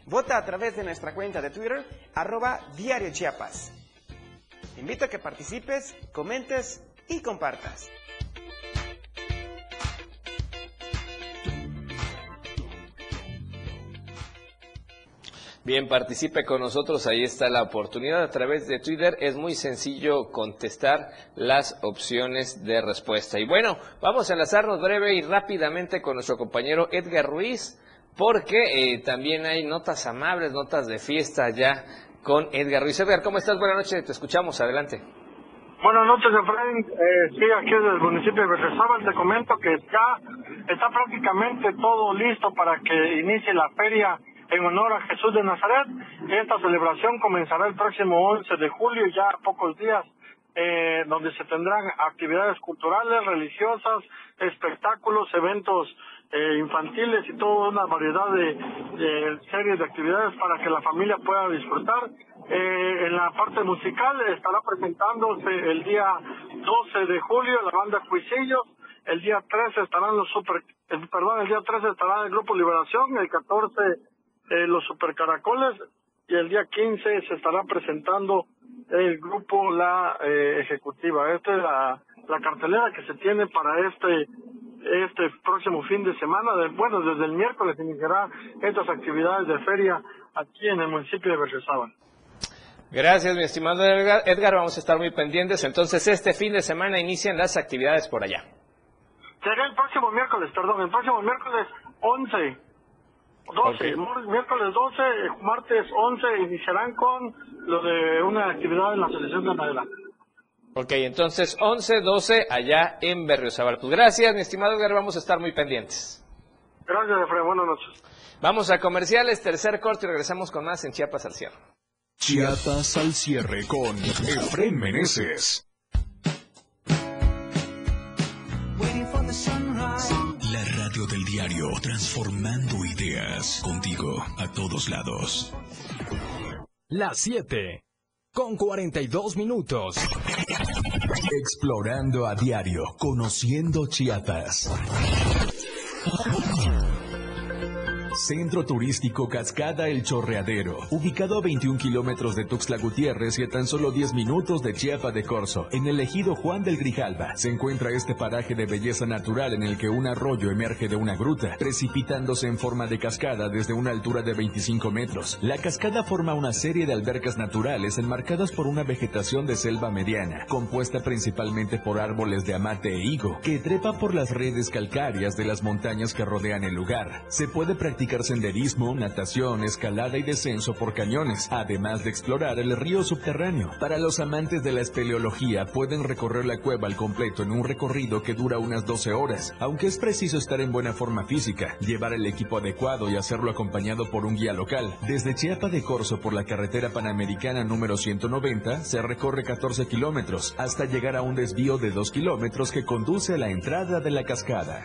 Vota a través de nuestra cuenta de Twitter, arroba Diario Chiapas. Invito a que participes, comentes y compartas. Bien, participe con nosotros, ahí está la oportunidad a través de Twitter. Es muy sencillo contestar las opciones de respuesta. Y bueno, vamos a enlazarnos breve y rápidamente con nuestro compañero Edgar Ruiz, porque eh, también hay notas amables, notas de fiesta ya con Edgar Ruiz. Edgar, ¿cómo estás? Buenas noches, te escuchamos, adelante. Buenas noches, Efraín. Eh, sí, aquí desde el municipio de Berriozábal te comento que ya está prácticamente todo listo para que inicie la feria en honor a Jesús de Nazaret. Esta celebración comenzará el próximo 11 de julio, ya a pocos días, eh, donde se tendrán actividades culturales, religiosas, espectáculos, eventos eh, infantiles y toda una variedad de, de, series de actividades para que la familia pueda disfrutar. Eh, en la parte musical estará presentándose el día 12 de julio la banda Cuisillos, el día 13 estarán los super, perdón, el día 13 estará el Grupo Liberación, el 14 eh, los supercaracoles y el día 15 se estará presentando el grupo La eh, Ejecutiva. Esta es la, la cartelera que se tiene para este este próximo fin de semana. De, bueno, desde el miércoles iniciará estas actividades de feria aquí en el municipio de Berriozábal. Gracias, mi estimado Edgar. Edgar. Vamos a estar muy pendientes. Entonces, este fin de semana inician las actividades por allá. Será el próximo miércoles, perdón, el próximo miércoles 11 12, okay. miércoles 12, martes 11 iniciarán con lo de una actividad en la Asociación de Nadela. Ok, entonces 11, 12 allá en Berriozábal. Pues gracias, mi estimado Edgar, vamos a estar muy pendientes. Gracias, Efraín, buenas noches. Vamos a comerciales, tercer corte y regresamos con más en Chiapas al cierre. Chiapas al cierre con Efraín Meneses. Radio del diario, transformando ideas contigo a todos lados. Las 7, con 42 minutos. Explorando a diario, conociendo Chiapas. Centro Turístico Cascada El Chorreadero, ubicado a 21 kilómetros de Tuxtla Gutiérrez y a tan solo 10 minutos de Chiapa de Corzo, en el ejido Juan del Grijalba, se encuentra este paraje de belleza natural en el que un arroyo emerge de una gruta, precipitándose en forma de cascada desde una altura de 25 metros. La cascada forma una serie de albercas naturales enmarcadas por una vegetación de selva mediana, compuesta principalmente por árboles de amate e higo, que trepa por las redes calcáreas de las montañas que rodean el lugar. Se puede practicar senderismo, natación, escalada y descenso por cañones, además de explorar el río subterráneo. Para los amantes de la espeleología, pueden recorrer la cueva al completo en un recorrido que dura unas 12 horas, aunque es preciso estar en buena forma física, llevar el equipo adecuado y hacerlo acompañado por un guía local. Desde Chiapa de Corzo por la carretera panamericana número 190 se recorre 14 kilómetros hasta llegar a un desvío de 2 kilómetros que conduce a la entrada de la cascada.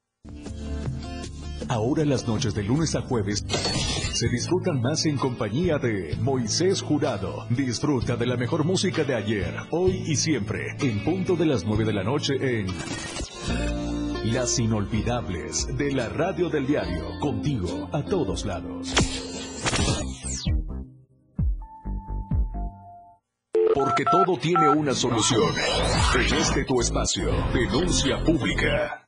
Ahora las noches de lunes a jueves se disfrutan más en compañía de Moisés Jurado. Disfruta de la mejor música de ayer, hoy y siempre, en punto de las 9 de la noche en Las Inolvidables de la Radio del Diario. Contigo a todos lados. Porque todo tiene una solución. En este tu espacio, denuncia pública.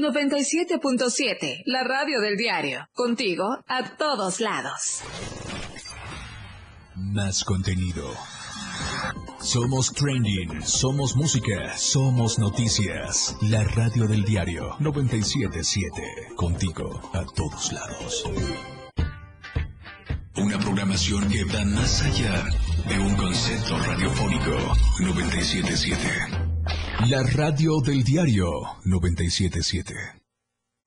97.7, la radio del diario. Contigo a todos lados. Más contenido. Somos trending, somos música, somos noticias. La radio del diario 977. Contigo a todos lados. Una programación que va más allá de un concepto radiofónico 977. La radio del diario 977.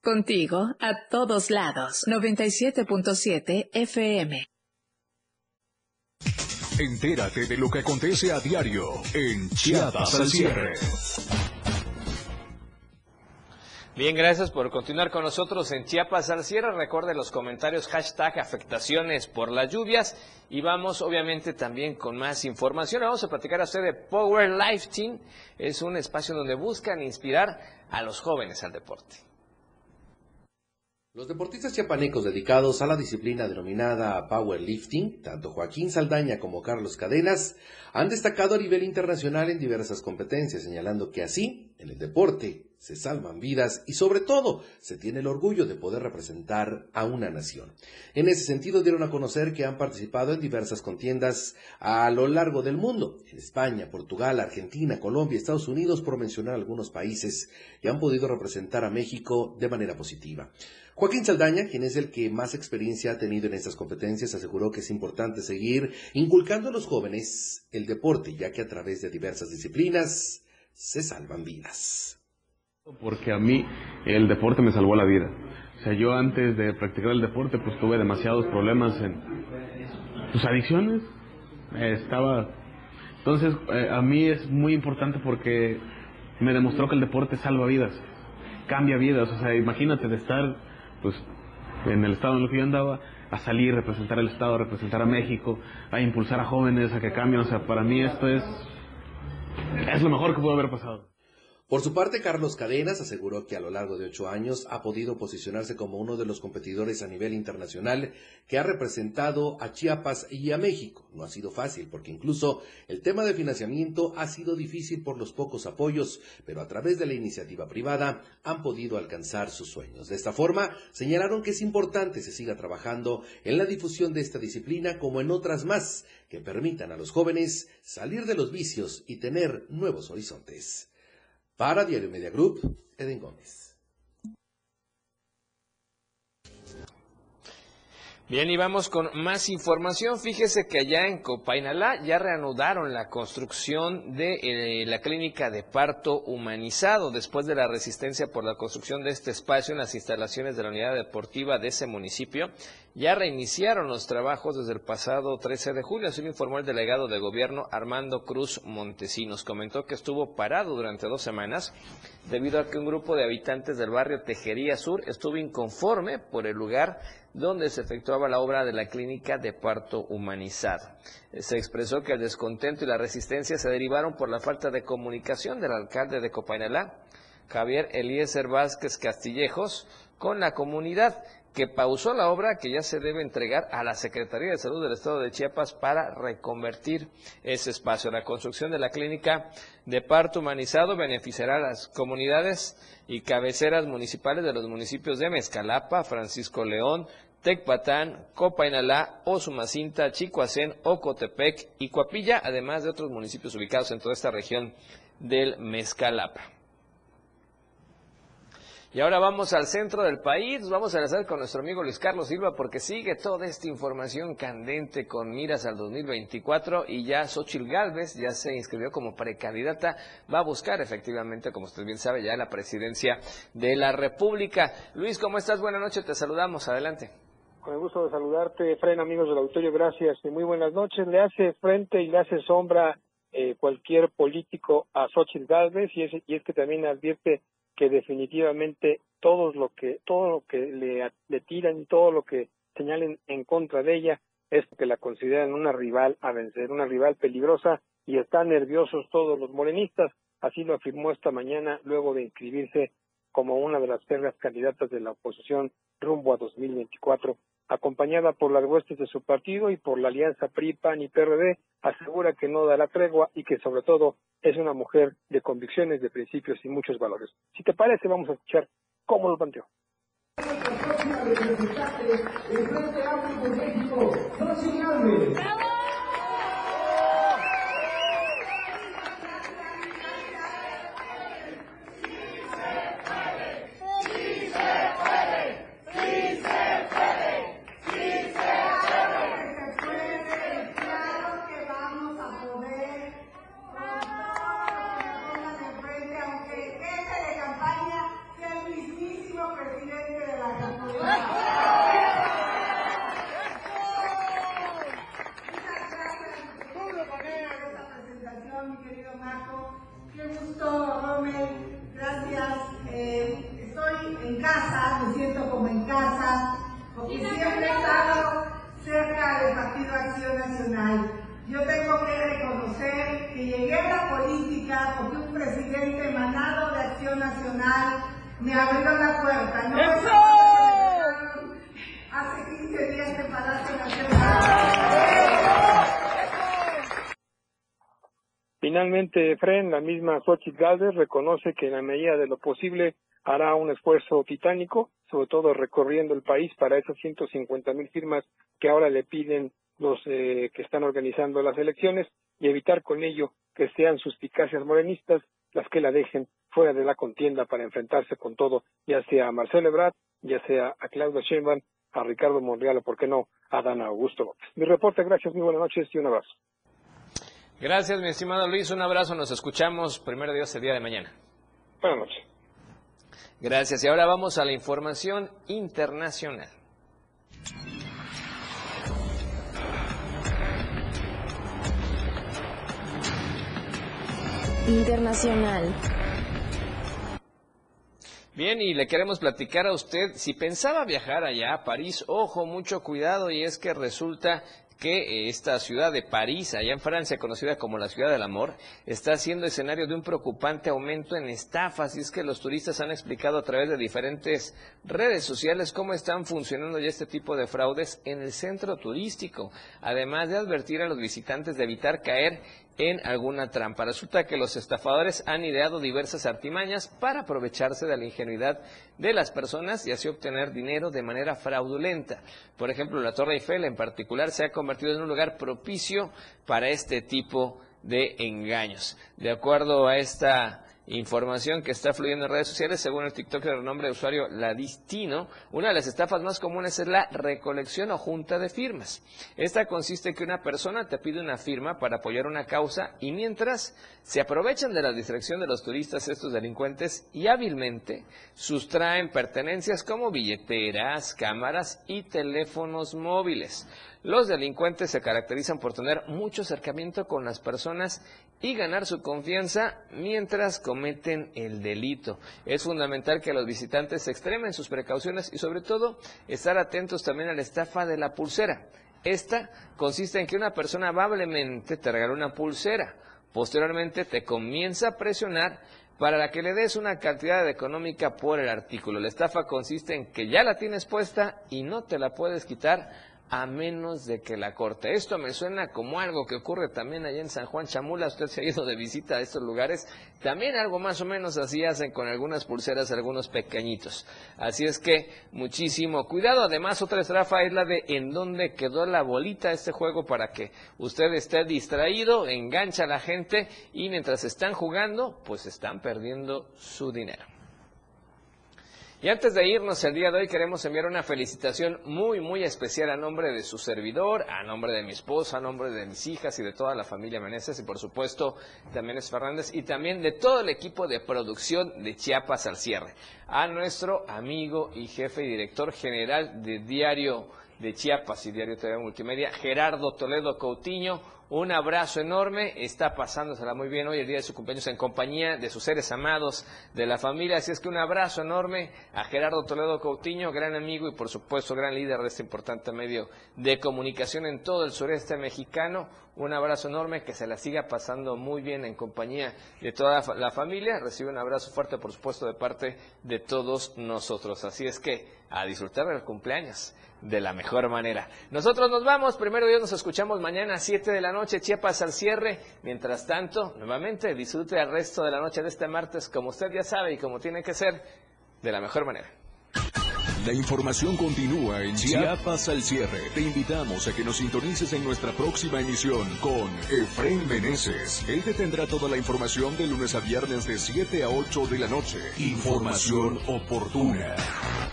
Contigo a todos lados. 97.7 FM. Entérate de lo que acontece a diario en Chiapas al cierre. Bien, gracias por continuar con nosotros en Chiapas al cierre. Recuerde los comentarios hashtag afectaciones por las lluvias y vamos obviamente también con más información. Vamos a platicar a usted de Power Lifting. Es un espacio donde buscan inspirar a los jóvenes al deporte. Los deportistas chiapanecos dedicados a la disciplina denominada powerlifting, tanto Joaquín Saldaña como Carlos Cadenas, han destacado a nivel internacional en diversas competencias, señalando que así, en el deporte, se salvan vidas y sobre todo se tiene el orgullo de poder representar a una nación. En ese sentido dieron a conocer que han participado en diversas contiendas a lo largo del mundo, en España, Portugal, Argentina, Colombia, Estados Unidos, por mencionar algunos países, y han podido representar a México de manera positiva. Joaquín Saldaña, quien es el que más experiencia ha tenido en estas competencias, aseguró que es importante seguir inculcando a los jóvenes el deporte, ya que a través de diversas disciplinas se salvan vidas. Porque a mí el deporte me salvó la vida. O sea, yo antes de practicar el deporte pues tuve demasiados problemas en tus adicciones. Estaba... Entonces eh, a mí es muy importante porque me demostró que el deporte salva vidas, cambia vidas. O sea, imagínate de estar pues en el estado en el que yo andaba, a salir, representar el estado, representar a México, a impulsar a jóvenes a que cambien. O sea, para mí esto es, es lo mejor que pudo haber pasado. Por su parte, Carlos Cadenas aseguró que a lo largo de ocho años ha podido posicionarse como uno de los competidores a nivel internacional que ha representado a Chiapas y a México. No ha sido fácil porque incluso el tema de financiamiento ha sido difícil por los pocos apoyos, pero a través de la iniciativa privada han podido alcanzar sus sueños. De esta forma, señalaron que es importante se siga trabajando en la difusión de esta disciplina como en otras más que permitan a los jóvenes salir de los vicios y tener nuevos horizontes. Para Diario Media Group, Eden Gómez. Bien, y vamos con más información. Fíjese que allá en Copainalá ya reanudaron la construcción de eh, la clínica de parto humanizado después de la resistencia por la construcción de este espacio en las instalaciones de la unidad deportiva de ese municipio. Ya reiniciaron los trabajos desde el pasado 13 de julio, así lo informó el delegado de gobierno Armando Cruz Montesinos. Comentó que estuvo parado durante dos semanas debido a que un grupo de habitantes del barrio Tejería Sur estuvo inconforme por el lugar donde se efectuaba la obra de la clínica de parto humanizado. Se expresó que el descontento y la resistencia se derivaron por la falta de comunicación del alcalde de Copainalá, Javier Eliezer Vázquez Castillejos, con la comunidad que pausó la obra que ya se debe entregar a la Secretaría de Salud del Estado de Chiapas para reconvertir ese espacio. La construcción de la clínica de parto humanizado beneficiará a las comunidades y cabeceras municipales de los municipios de Mezcalapa, Francisco León, Tecpatán, Copainalá, Osumacinta, Chicoacén, Ocotepec y Coapilla, además de otros municipios ubicados en toda esta región del Mezcalapa. Y ahora vamos al centro del país, vamos a enlazar con nuestro amigo Luis Carlos Silva porque sigue toda esta información candente con miras al 2024 y ya Xochil Gálvez ya se inscribió como precandidata, va a buscar efectivamente, como usted bien sabe, ya la presidencia de la República. Luis, ¿cómo estás? Buenas noches, te saludamos, adelante. Con el gusto de saludarte, Fren, amigos del auditorio, gracias y muy buenas noches. Le hace frente y le hace sombra eh, cualquier político a Xochitl Gálvez y es, y es que también advierte que definitivamente todo lo que todo lo que le, le tiran y todo lo que señalen en contra de ella es que la consideran una rival a vencer, una rival peligrosa y están nerviosos todos los morenistas. Así lo afirmó esta mañana luego de inscribirse como una de las férreas candidatas de la oposición rumbo a 2024 acompañada por las huestes de su partido y por la alianza PRI, PAN y PRD, asegura que no dará tregua y que sobre todo es una mujer de convicciones, de principios y muchos valores. Si te parece, vamos a escuchar cómo lo planteó gusto, Rommel. Gracias. Eh, estoy en casa, me siento como en casa, porque siempre he estado cerca del Partido Acción Nacional. Yo tengo que reconocer que llegué a la política porque un presidente emanado de Acción Nacional me abrió la puerta. ¿no? Hace 15 días en Palacio Nacional. Finalmente, Fren, la misma Xochitl Galvez, reconoce que en la medida de lo posible hará un esfuerzo titánico, sobre todo recorriendo el país para esas 150 mil firmas que ahora le piden los eh, que están organizando las elecciones y evitar con ello que sean suspicacias morenistas las que la dejen fuera de la contienda para enfrentarse con todo, ya sea a Marcelo Ebrard, ya sea a Claudia Sheinbaum, a Ricardo Monreal o, por qué no, a Dan Augusto López. Mi reporte, gracias, muy buenas noches y un abrazo. Gracias, mi estimado Luis. Un abrazo. Nos escuchamos primero Dios el día de mañana. Buenas noches. Gracias. Y ahora vamos a la información internacional. Internacional. Bien, y le queremos platicar a usted, si pensaba viajar allá a París, ojo, mucho cuidado, y es que resulta que esta ciudad de París, allá en Francia, conocida como la ciudad del amor, está siendo escenario de un preocupante aumento en estafas y es que los turistas han explicado a través de diferentes redes sociales cómo están funcionando ya este tipo de fraudes en el centro turístico, además de advertir a los visitantes de evitar caer en alguna trampa. Resulta que los estafadores han ideado diversas artimañas para aprovecharse de la ingenuidad de las personas y así obtener dinero de manera fraudulenta. Por ejemplo, la Torre Eiffel en particular se ha convertido en un lugar propicio para este tipo de engaños. De acuerdo a esta Información que está fluyendo en redes sociales, según el TikTok de nombre de usuario Ladistino, una de las estafas más comunes es la recolección o junta de firmas. Esta consiste en que una persona te pide una firma para apoyar una causa y mientras se aprovechan de la distracción de los turistas estos delincuentes y hábilmente sustraen pertenencias como billeteras, cámaras y teléfonos móviles. Los delincuentes se caracterizan por tener mucho acercamiento con las personas y ganar su confianza mientras cometen el delito. Es fundamental que los visitantes extremen sus precauciones y sobre todo estar atentos también a la estafa de la pulsera. Esta consiste en que una persona amablemente te regala una pulsera. Posteriormente te comienza a presionar para que le des una cantidad económica por el artículo. La estafa consiste en que ya la tienes puesta y no te la puedes quitar a menos de que la corte. Esto me suena como algo que ocurre también allá en San Juan Chamula. Usted se ha ido de visita a estos lugares. También algo más o menos así hacen con algunas pulseras, algunos pequeñitos. Así es que muchísimo cuidado. Además, otra estrafa es la de en dónde quedó la bolita este juego para que usted esté distraído, engancha a la gente y mientras están jugando, pues están perdiendo su dinero. Y antes de irnos el día de hoy queremos enviar una felicitación muy muy especial a nombre de su servidor, a nombre de mi esposa, a nombre de mis hijas y de toda la familia Meneses y por supuesto también es Fernández y también de todo el equipo de producción de Chiapas al cierre. A nuestro amigo y jefe y director general de Diario de Chiapas y Diario TV Multimedia, Gerardo Toledo Coutinho. Un abrazo enorme, está pasándosela muy bien hoy el día de su cumpleaños en compañía de sus seres amados, de la familia, así es que un abrazo enorme a Gerardo Toledo Coutinho, gran amigo y por supuesto gran líder de este importante medio de comunicación en todo el sureste mexicano. Un abrazo enorme, que se la siga pasando muy bien en compañía de toda la familia. Recibe un abrazo fuerte, por supuesto, de parte de todos nosotros. Así es que a disfrutar del cumpleaños de la mejor manera. Nosotros nos vamos, primero Dios nos escuchamos mañana a 7 de la noche, Chiapas al cierre. Mientras tanto, nuevamente disfrute el resto de la noche de este martes, como usted ya sabe y como tiene que ser, de la mejor manera. La información continúa en Chiapas al cierre. Te invitamos a que nos sintonices en nuestra próxima emisión con Efraín Meneses. Él te tendrá toda la información de lunes a viernes de 7 a 8 de la noche. Información oportuna.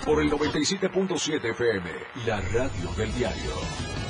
Por el 97.7 FM, la radio del diario.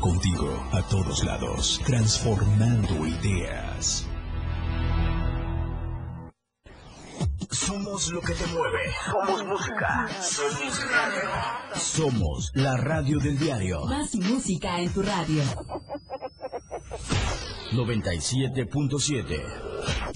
contigo a todos lados, transformando ideas. Somos lo que te mueve. Somos música. Somos radio. Somos la radio del diario. Más música en tu radio. 97.7.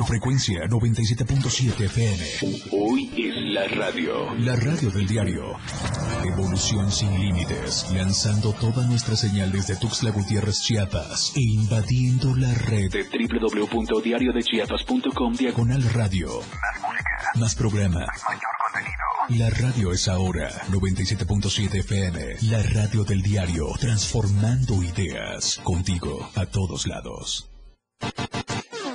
Tu frecuencia 97.7 FM. Hoy es la radio. La radio del diario. Evolución sin límites, lanzando toda nuestra señal desde Tuxtla Gutiérrez, Chiapas e invadiendo la red De www.diariodechiapas.com diagonal radio. Más música. Más programa. Mayor contenido. La radio es ahora 97.7 FM. La radio del diario, transformando ideas contigo a todos lados.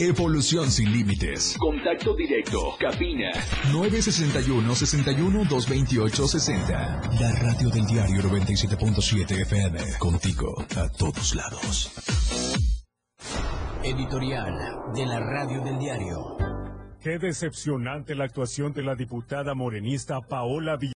Evolución sin límites. Contacto directo. Cabina. 961-61-228-60. La radio del diario 97.7 FM. Contigo a todos lados. Editorial de la radio del diario. Qué decepcionante la actuación de la diputada morenista Paola Villarreal.